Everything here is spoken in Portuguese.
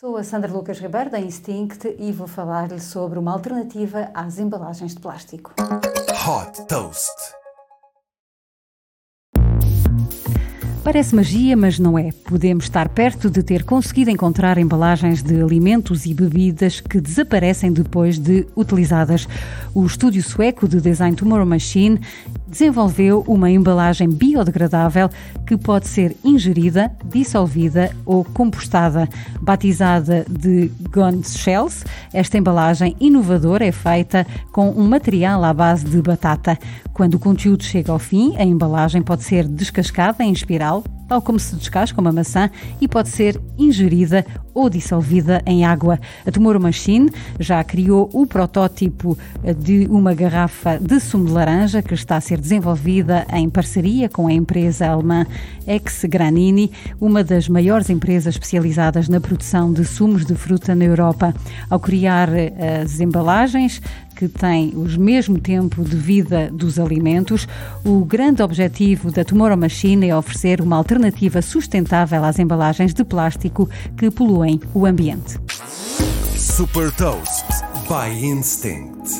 Sou a Sandra Lucas Ribeiro da Instinct e vou falar-lhe sobre uma alternativa às embalagens de plástico. Hot Toast. Parece magia, mas não é. Podemos estar perto de ter conseguido encontrar embalagens de alimentos e bebidas que desaparecem depois de utilizadas. O estúdio sueco de design Tomorrow Machine desenvolveu uma embalagem biodegradável que pode ser ingerida, dissolvida ou compostada. Batizada de Gone Shells, esta embalagem inovadora é feita com um material à base de batata. Quando o conteúdo chega ao fim, a embalagem pode ser descascada em espiral tal como se descasca uma maçã e pode ser ingerida ou dissolvida em água. A Tomorrow Machine já criou o protótipo de uma garrafa de sumo de laranja que está a ser desenvolvida em parceria com a empresa alemã Ex Granini, uma das maiores empresas especializadas na produção de sumos de fruta na Europa. Ao criar eh, as embalagens, que têm o mesmo tempo de vida dos alimentos, o grande objetivo da Tomorrow Machine é oferecer uma alternativa sustentável às embalagens de plástico que poluem o ambiente. Super Toast by Instinct.